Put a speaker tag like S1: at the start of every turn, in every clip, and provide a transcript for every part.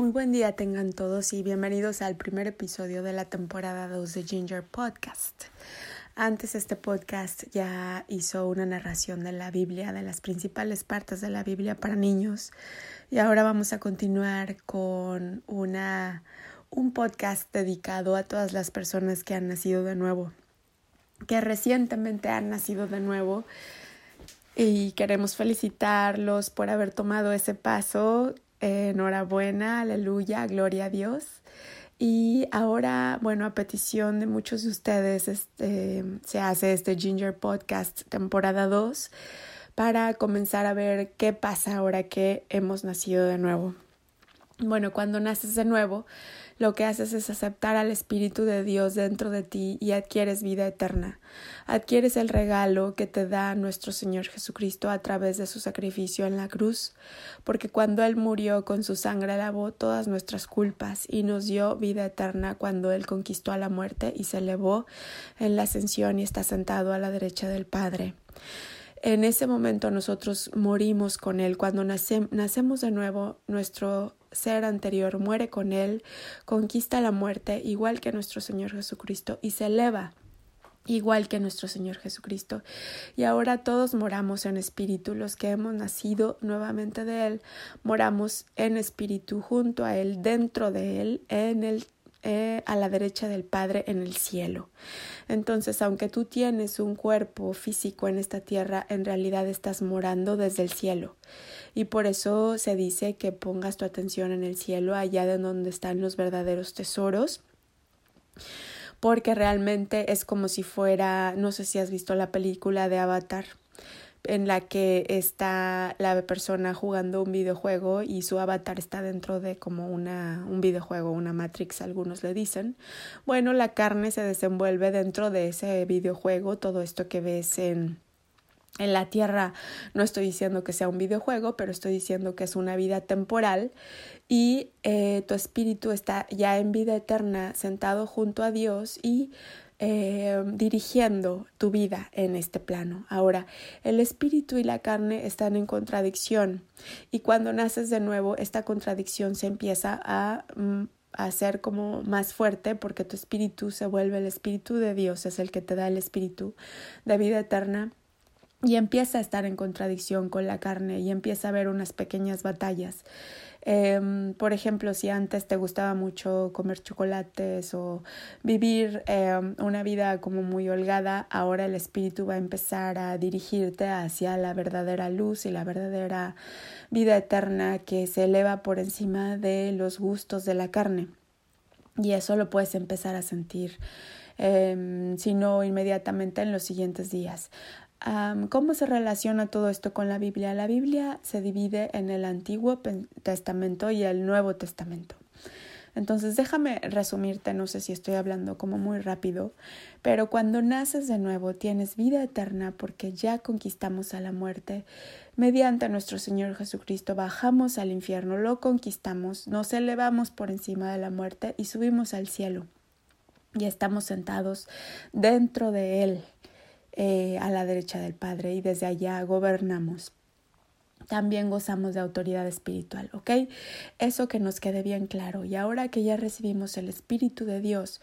S1: Muy buen día tengan todos y bienvenidos al primer episodio de la temporada 2 de Ginger Podcast. Antes este podcast ya hizo una narración de la Biblia, de las principales partes de la Biblia para niños y ahora vamos a continuar con una un podcast dedicado a todas las personas que han nacido de nuevo, que recientemente han nacido de nuevo y queremos felicitarlos por haber tomado ese paso enhorabuena, aleluya, gloria a Dios. Y ahora, bueno, a petición de muchos de ustedes, este, se hace este Ginger Podcast temporada 2 para comenzar a ver qué pasa ahora que hemos nacido de nuevo. Bueno, cuando naces de nuevo, lo que haces es aceptar al Espíritu de Dios dentro de ti y adquieres vida eterna. Adquieres el regalo que te da nuestro Señor Jesucristo a través de su sacrificio en la cruz, porque cuando Él murió con su sangre lavó todas nuestras culpas y nos dio vida eterna cuando Él conquistó a la muerte y se elevó en la ascensión y está sentado a la derecha del Padre. En ese momento nosotros morimos con Él. Cuando nacemos de nuevo, nuestro ser anterior muere con Él, conquista la muerte, igual que nuestro Señor Jesucristo, y se eleva igual que nuestro Señor Jesucristo. Y ahora todos moramos en espíritu, los que hemos nacido nuevamente de Él, moramos en espíritu junto a Él, dentro de Él, en el eh, a la derecha del Padre en el cielo. Entonces, aunque tú tienes un cuerpo físico en esta tierra, en realidad estás morando desde el cielo. Y por eso se dice que pongas tu atención en el cielo, allá de donde están los verdaderos tesoros porque realmente es como si fuera, no sé si has visto la película de Avatar, en la que está la persona jugando un videojuego y su avatar está dentro de como una un videojuego, una Matrix, algunos le dicen. Bueno, la carne se desenvuelve dentro de ese videojuego, todo esto que ves en en la Tierra no estoy diciendo que sea un videojuego, pero estoy diciendo que es una vida temporal y eh, tu espíritu está ya en vida eterna sentado junto a Dios y eh, dirigiendo tu vida en este plano. Ahora, el espíritu y la carne están en contradicción y cuando naces de nuevo, esta contradicción se empieza a mm, hacer como más fuerte porque tu espíritu se vuelve el espíritu de Dios, es el que te da el espíritu de vida eterna y empieza a estar en contradicción con la carne y empieza a haber unas pequeñas batallas. Eh, por ejemplo, si antes te gustaba mucho comer chocolates o vivir eh, una vida como muy holgada, ahora el espíritu va a empezar a dirigirte hacia la verdadera luz y la verdadera vida eterna que se eleva por encima de los gustos de la carne. Y eso lo puedes empezar a sentir, eh, si no inmediatamente en los siguientes días. ¿Cómo se relaciona todo esto con la Biblia? La Biblia se divide en el Antiguo Testamento y el Nuevo Testamento. Entonces déjame resumirte, no sé si estoy hablando como muy rápido, pero cuando naces de nuevo tienes vida eterna porque ya conquistamos a la muerte. Mediante nuestro Señor Jesucristo bajamos al infierno, lo conquistamos, nos elevamos por encima de la muerte y subimos al cielo. Y estamos sentados dentro de Él. Eh, a la derecha del Padre y desde allá gobernamos. También gozamos de autoridad espiritual, ¿ok? Eso que nos quede bien claro. Y ahora que ya recibimos el Espíritu de Dios,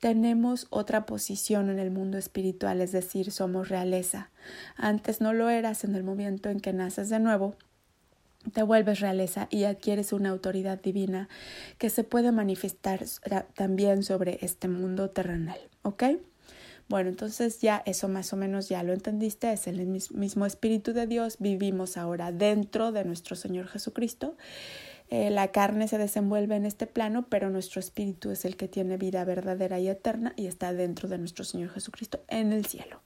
S1: tenemos otra posición en el mundo espiritual, es decir, somos realeza. Antes no lo eras en el momento en que naces de nuevo, te vuelves realeza y adquieres una autoridad divina que se puede manifestar también sobre este mundo terrenal, ¿ok? Bueno, entonces ya eso más o menos ya lo entendiste, es el mismo Espíritu de Dios, vivimos ahora dentro de nuestro Señor Jesucristo. Eh, la carne se desenvuelve en este plano, pero nuestro espíritu es el que tiene vida verdadera y eterna y está dentro de nuestro Señor Jesucristo en el cielo.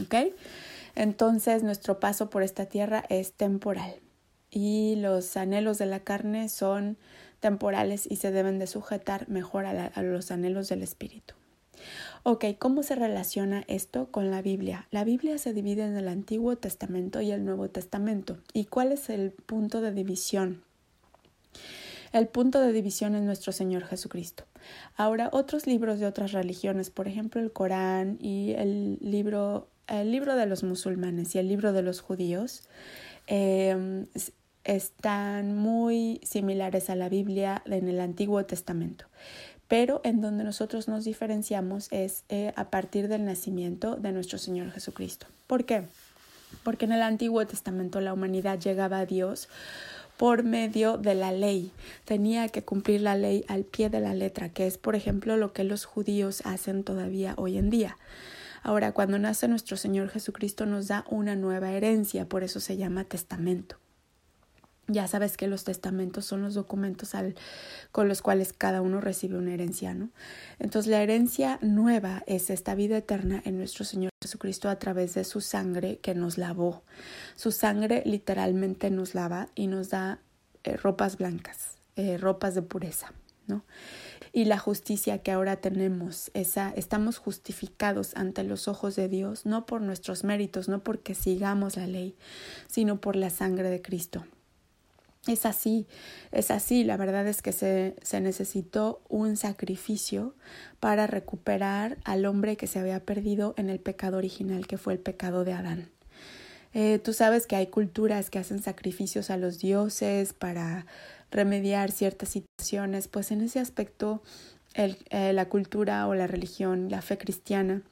S1: ¿Ok? Entonces nuestro paso por esta tierra es temporal y los anhelos de la carne son temporales y se deben de sujetar mejor a los anhelos del espíritu. Ok, ¿cómo se relaciona esto con la Biblia? La Biblia se divide en el Antiguo Testamento y el Nuevo Testamento. ¿Y cuál es el punto de división? El punto de división es nuestro Señor Jesucristo. Ahora, otros libros de otras religiones, por ejemplo, el Corán y el libro, el libro de los musulmanes y el libro de los judíos, eh, están muy similares a la Biblia en el Antiguo Testamento, pero en donde nosotros nos diferenciamos es eh, a partir del nacimiento de nuestro Señor Jesucristo. ¿Por qué? Porque en el Antiguo Testamento la humanidad llegaba a Dios por medio de la ley. Tenía que cumplir la ley al pie de la letra, que es, por ejemplo, lo que los judíos hacen todavía hoy en día. Ahora, cuando nace nuestro Señor Jesucristo nos da una nueva herencia, por eso se llama testamento. Ya sabes que los testamentos son los documentos con los cuales cada uno recibe una herencia, ¿no? Entonces la herencia nueva es esta vida eterna en nuestro Señor Jesucristo a través de su sangre que nos lavó. Su sangre literalmente nos lava y nos da eh, ropas blancas, eh, ropas de pureza, ¿no? Y la justicia que ahora tenemos, esa, estamos justificados ante los ojos de Dios, no por nuestros méritos, no porque sigamos la ley, sino por la sangre de Cristo. Es así, es así. La verdad es que se, se, necesitó un sacrificio para recuperar al hombre que se había perdido en el pecado original, que fue el pecado de Adán. Eh, tú sabes que hay culturas que hacen sacrificios a los dioses para remediar ciertas situaciones, pues en ese aspecto el, eh, la cultura o la religión, la fe cristiana,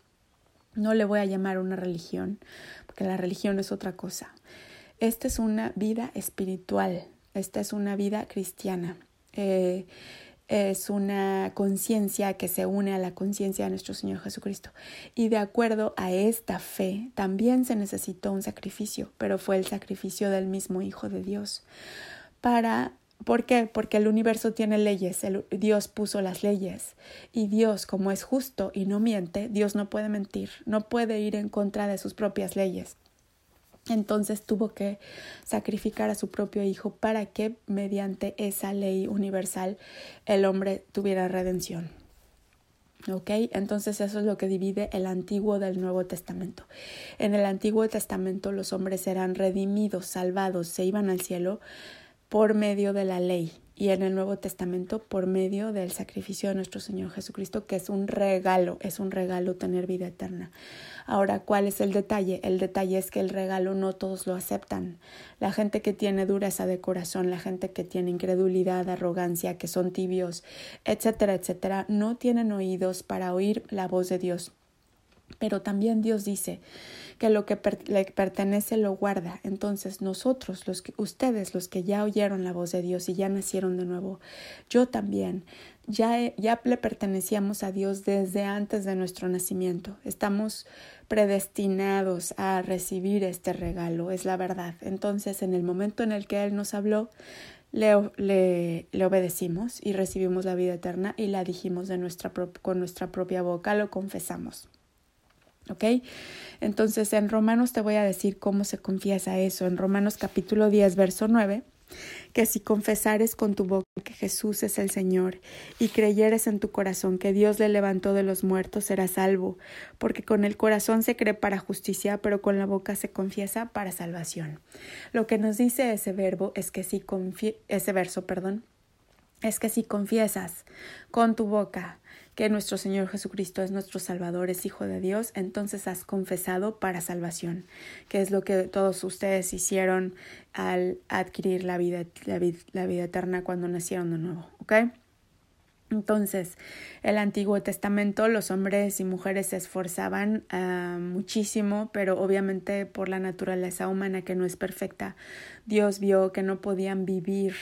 S1: no le voy a llamar una religión, porque la religión es otra cosa. Esta es una vida espiritual, esta es una vida cristiana. Eh, es una conciencia que se une a la conciencia de nuestro Señor Jesucristo. Y de acuerdo a esta fe, también se necesitó un sacrificio, pero fue el sacrificio del mismo Hijo de Dios. Para, ¿Por qué? Porque el universo tiene leyes, Dios puso las leyes. Y Dios, como es justo y no miente, Dios no puede mentir, no puede ir en contra de sus propias leyes. Entonces tuvo que sacrificar a su propio hijo para que mediante esa ley universal el hombre tuviera redención. ¿Ok? Entonces eso es lo que divide el Antiguo del Nuevo Testamento. En el Antiguo Testamento los hombres eran redimidos, salvados, se iban al cielo por medio de la ley y en el Nuevo Testamento por medio del sacrificio de nuestro Señor Jesucristo, que es un regalo, es un regalo tener vida eterna. Ahora, ¿cuál es el detalle? El detalle es que el regalo no todos lo aceptan. La gente que tiene dureza de corazón, la gente que tiene incredulidad, arrogancia, que son tibios, etcétera, etcétera, no tienen oídos para oír la voz de Dios. Pero también Dios dice que lo que le pertenece lo guarda. Entonces nosotros, los ustedes, los que ya oyeron la voz de Dios y ya nacieron de nuevo, yo también, ya, ya le pertenecíamos a Dios desde antes de nuestro nacimiento. Estamos predestinados a recibir este regalo, es la verdad. Entonces, en el momento en el que Él nos habló, le, le, le obedecimos y recibimos la vida eterna y la dijimos de nuestra con nuestra propia boca, lo confesamos. ¿Ok? Entonces, en Romanos te voy a decir cómo se confiesa eso. En Romanos capítulo 10, verso 9 que si confesares con tu boca que Jesús es el Señor y creyeres en tu corazón que Dios le levantó de los muertos, serás salvo, porque con el corazón se cree para justicia, pero con la boca se confiesa para salvación. Lo que nos dice ese verbo es que si ese verso, perdón, es que si confiesas con tu boca que nuestro Señor Jesucristo es nuestro Salvador, es Hijo de Dios, entonces has confesado para salvación, que es lo que todos ustedes hicieron al adquirir la vida, la vida, eterna cuando nacieron de nuevo, ¿ok? Entonces, el Antiguo Testamento, los hombres y mujeres se esforzaban ah, muchísimo, pero obviamente por la naturaleza humana que no es perfecta, Dios vio que no podían vivir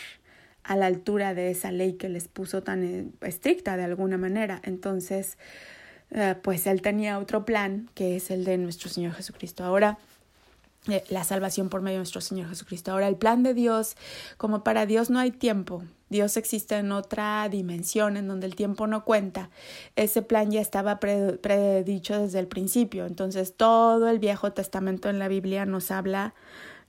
S1: a la altura de esa ley que les puso tan eh, estricta de alguna manera. Entonces, eh, pues él tenía otro plan que es el de nuestro Señor Jesucristo. Ahora, eh, la salvación por medio de nuestro Señor Jesucristo. Ahora, el plan de Dios, como para Dios no hay tiempo, Dios existe en otra dimensión en donde el tiempo no cuenta. Ese plan ya estaba predicho desde el principio. Entonces, todo el Viejo Testamento en la Biblia nos habla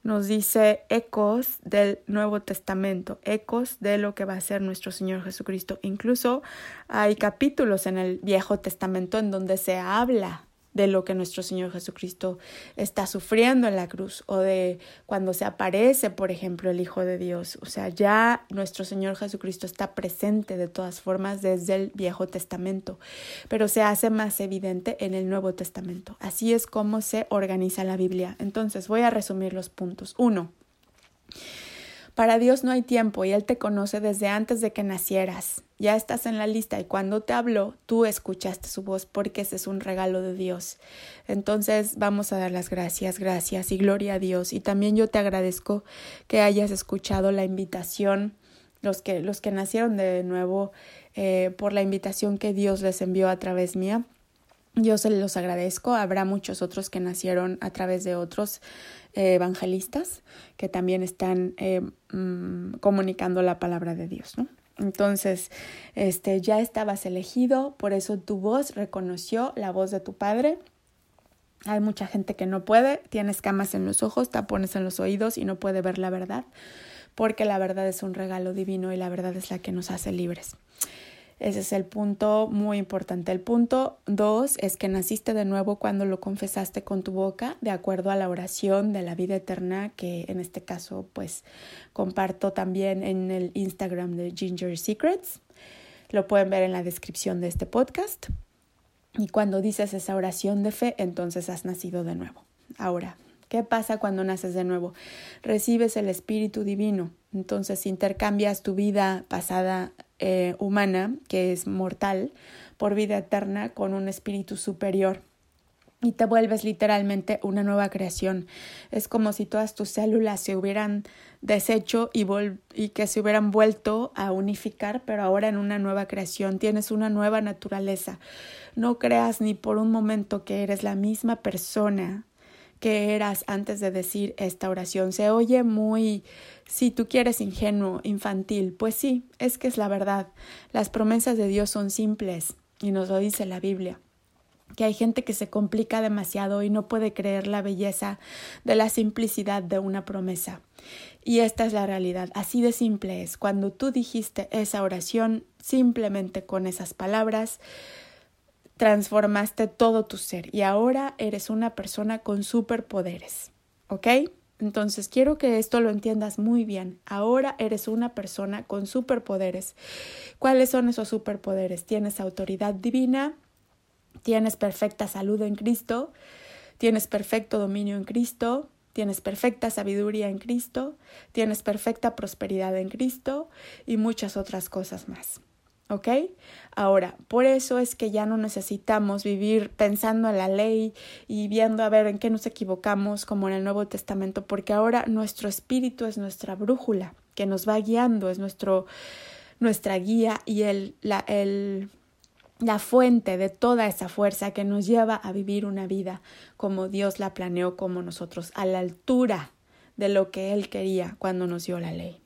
S1: nos dice ecos del Nuevo Testamento, ecos de lo que va a ser nuestro Señor Jesucristo. Incluso hay capítulos en el Viejo Testamento en donde se habla de lo que nuestro Señor Jesucristo está sufriendo en la cruz o de cuando se aparece, por ejemplo, el Hijo de Dios. O sea, ya nuestro Señor Jesucristo está presente de todas formas desde el Viejo Testamento, pero se hace más evidente en el Nuevo Testamento. Así es como se organiza la Biblia. Entonces, voy a resumir los puntos. Uno, Para Dios no hay tiempo y Él te conoce desde antes de que nacieras. Ya estás en la lista y cuando te habló, tú escuchaste su voz porque ese es un regalo de Dios. Entonces vamos a dar las gracias, gracias y gloria a Dios. Y también yo te agradezco que hayas escuchado la invitación, los que, los que nacieron de nuevo, eh, por la invitación que Dios les envió a través mía. Yo se los agradezco. Habrá muchos otros que nacieron a través de otros eh, evangelistas que también están eh, mm, comunicando la palabra de Dios, ¿no? Entonces, este, ya estabas elegido, por eso tu voz reconoció la voz de tu padre. Hay mucha gente que no puede, tiene escamas en los ojos, tapones en los oídos y no puede ver la verdad, porque la verdad es un regalo divino y la verdad es la que nos hace libres. Ese es el punto muy importante. El punto dos es que naciste de nuevo cuando lo confesaste con tu boca, de acuerdo a la oración de la vida eterna, que en este caso pues comparto también en el Instagram de Ginger Secrets. Lo pueden ver en la descripción de este podcast. Y cuando dices esa oración de fe, entonces has nacido de nuevo. Ahora, ¿qué pasa cuando naces de nuevo? Recibes el Espíritu Divino. Entonces intercambias tu vida pasada eh, humana, que es mortal, por vida eterna con un espíritu superior. Y te vuelves literalmente una nueva creación. Es como si todas tus células se hubieran deshecho y, y que se hubieran vuelto a unificar, pero ahora en una nueva creación. Tienes una nueva naturaleza. No creas ni por un momento que eres la misma persona que eras antes de decir esta oración. Se oye muy, si tú quieres ingenuo, infantil. Pues sí, es que es la verdad. Las promesas de Dios son simples y nos lo dice la Biblia que hay gente que se complica demasiado y no puede creer la belleza de la simplicidad de una promesa. Y esta es la realidad, así de simple es. Cuando tú dijiste esa oración, simplemente con esas palabras, transformaste todo tu ser y ahora eres una persona con superpoderes. ¿Ok? Entonces quiero que esto lo entiendas muy bien. Ahora eres una persona con superpoderes. ¿Cuáles son esos superpoderes? Tienes autoridad divina, tienes perfecta salud en Cristo, tienes perfecto dominio en Cristo, tienes perfecta sabiduría en Cristo, tienes perfecta prosperidad en Cristo y muchas otras cosas más. ¿Ok? Ahora, por eso es que ya no necesitamos vivir pensando en la ley y viendo a ver en qué nos equivocamos como en el Nuevo Testamento, porque ahora nuestro espíritu es nuestra brújula que nos va guiando, es nuestro, nuestra guía y el, la, el, la fuente de toda esa fuerza que nos lleva a vivir una vida como Dios la planeó, como nosotros, a la altura de lo que Él quería cuando nos dio la ley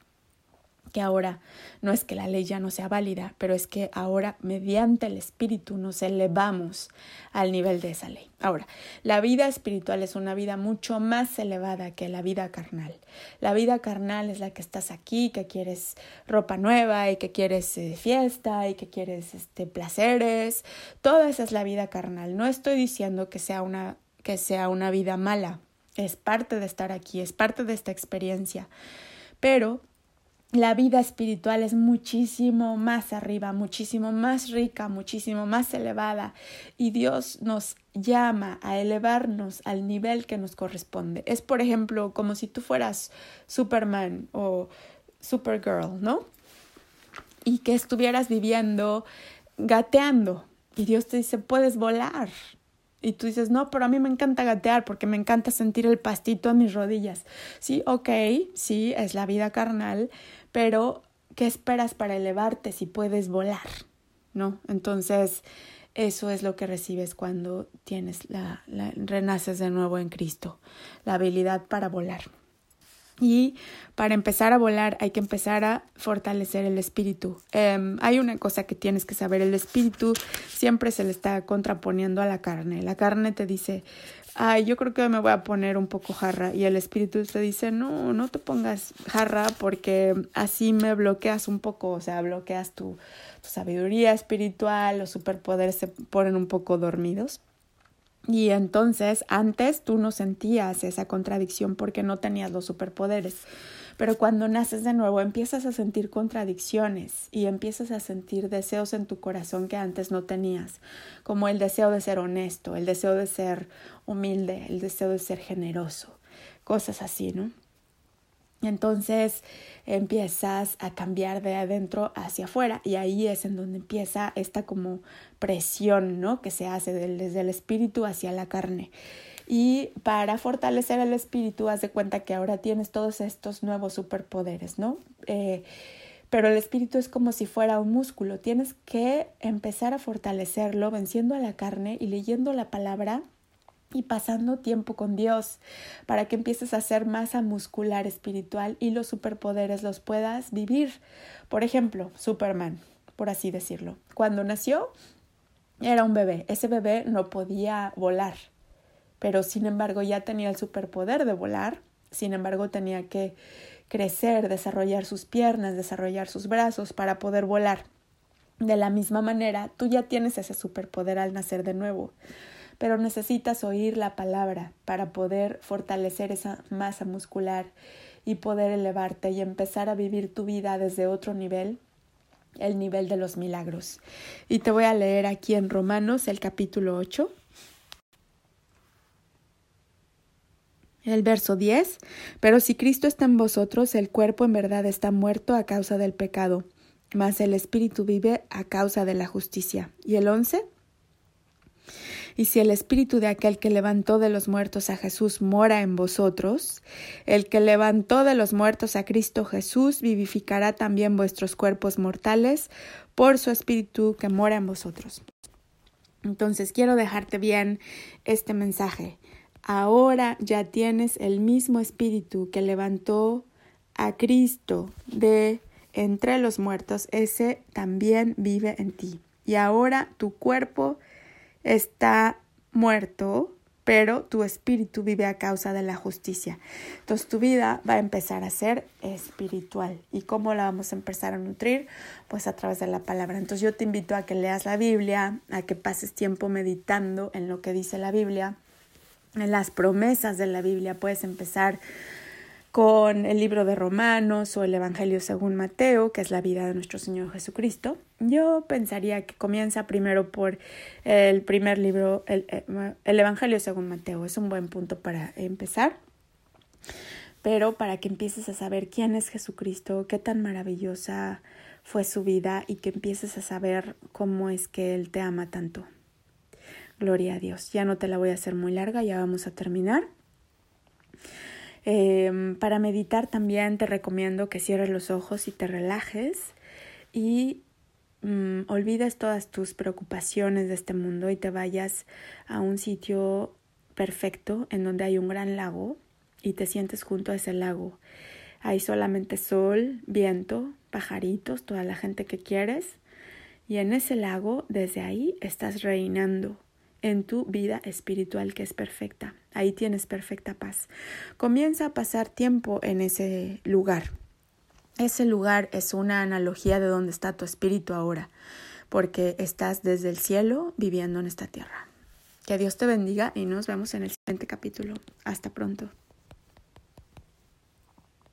S1: que ahora no es que la ley ya no sea válida, pero es que ahora mediante el Espíritu nos elevamos al nivel de esa ley. Ahora, la vida espiritual es una vida mucho más elevada que la vida carnal. La vida carnal es la que estás aquí, que quieres ropa nueva y que quieres eh, fiesta y que quieres este, placeres. Toda esa es la vida carnal. No estoy diciendo que sea una, que sea una vida mala. Es parte de estar aquí, es parte de esta experiencia. Pero la vida espiritual es muchísimo más arriba, muchísimo más rica, muchísimo más elevada y Dios nos llama a elevarnos al nivel que nos corresponde. Es, por ejemplo, como si tú fueras Superman o Supergirl, ¿no? Y que estuvieras viviendo gateando y Dios te dice, puedes volar, y tú dices, no, pero a mí me encanta gatear porque me encanta sentir el pastito en mis rodillas. Sí, ok, sí, es la vida carnal, pero ¿qué esperas para elevarte si puedes volar? ¿No? Entonces, eso es lo que recibes cuando tienes la, la renaces de nuevo en Cristo, la habilidad para volar. Y para empezar a volar hay que empezar a fortalecer el espíritu. Em, hay una cosa que tienes que saber, el espíritu siempre se le está contraponiendo a la carne. La carne te dice, ay, yo creo que me voy a poner un poco jarra. Y el espíritu te dice, no, no te pongas jarra porque así me bloqueas un poco, o sea, bloqueas tu, tu sabiduría espiritual, los superpoderes se ponen un poco dormidos. Y entonces antes tú no sentías esa contradicción porque no tenías los superpoderes. Pero cuando naces de nuevo empiezas a sentir contradicciones y empiezas a sentir deseos en tu corazón que antes no tenías, como el deseo de ser honesto, el deseo de ser humilde, el deseo de ser generoso, cosas así, ¿no? Entonces empiezas a cambiar de adentro hacia afuera y ahí es en donde empieza esta como presión, ¿no? Que se hace desde el espíritu hacia la carne. Y para fortalecer el espíritu, haz de cuenta que ahora tienes todos estos nuevos superpoderes, ¿no? Eh, pero el espíritu es como si fuera un músculo. Tienes que empezar a fortalecerlo venciendo a la carne y leyendo la palabra y pasando tiempo con Dios para que empieces a hacer masa muscular espiritual y los superpoderes los puedas vivir. Por ejemplo, Superman, por así decirlo. Cuando nació era un bebé. Ese bebé no podía volar, pero sin embargo ya tenía el superpoder de volar. Sin embargo tenía que crecer, desarrollar sus piernas, desarrollar sus brazos para poder volar. De la misma manera, tú ya tienes ese superpoder al nacer de nuevo pero necesitas oír la palabra para poder fortalecer esa masa muscular y poder elevarte y empezar a vivir tu vida desde otro nivel, el nivel de los milagros. Y te voy a leer aquí en Romanos el capítulo 8. El verso 10, pero si Cristo está en vosotros, el cuerpo en verdad está muerto a causa del pecado, mas el espíritu vive a causa de la justicia. Y el 11, y si el espíritu de aquel que levantó de los muertos a Jesús mora en vosotros, el que levantó de los muertos a Cristo Jesús vivificará también vuestros cuerpos mortales por su espíritu que mora en vosotros. Entonces quiero dejarte bien este mensaje. Ahora ya tienes el mismo espíritu que levantó a Cristo de entre los muertos, ese también vive en ti. Y ahora tu cuerpo está muerto, pero tu espíritu vive a causa de la justicia. Entonces tu vida va a empezar a ser espiritual. ¿Y cómo la vamos a empezar a nutrir? Pues a través de la palabra. Entonces yo te invito a que leas la Biblia, a que pases tiempo meditando en lo que dice la Biblia, las promesas de la Biblia. Puedes empezar con el libro de Romanos o el Evangelio según Mateo, que es la vida de nuestro Señor Jesucristo. Yo pensaría que comienza primero por el primer libro, el, eh, el Evangelio según Mateo. Es un buen punto para empezar. Pero para que empieces a saber quién es Jesucristo, qué tan maravillosa fue su vida y que empieces a saber cómo es que Él te ama tanto. Gloria a Dios. Ya no te la voy a hacer muy larga, ya vamos a terminar. Em, para meditar también te recomiendo que cierres los ojos y te relajes y mm, olvides todas tus preocupaciones de este mundo y te vayas a un sitio perfecto en donde hay un gran lago y te sientes junto a ese lago. Hay solamente sol, viento, pajaritos, toda la gente que quieres. Y en ese lago, desde ahí, estás reinando en tu vida espiritual que es perfecta. Ahí tienes perfecta paz. Comienza a pasar tiempo en ese lugar. Ese lugar es una analogía de dónde está tu espíritu ahora, porque estás desde el cielo viviendo en esta tierra. Que Dios te bendiga y nos vemos en el siguiente capítulo. Hasta pronto.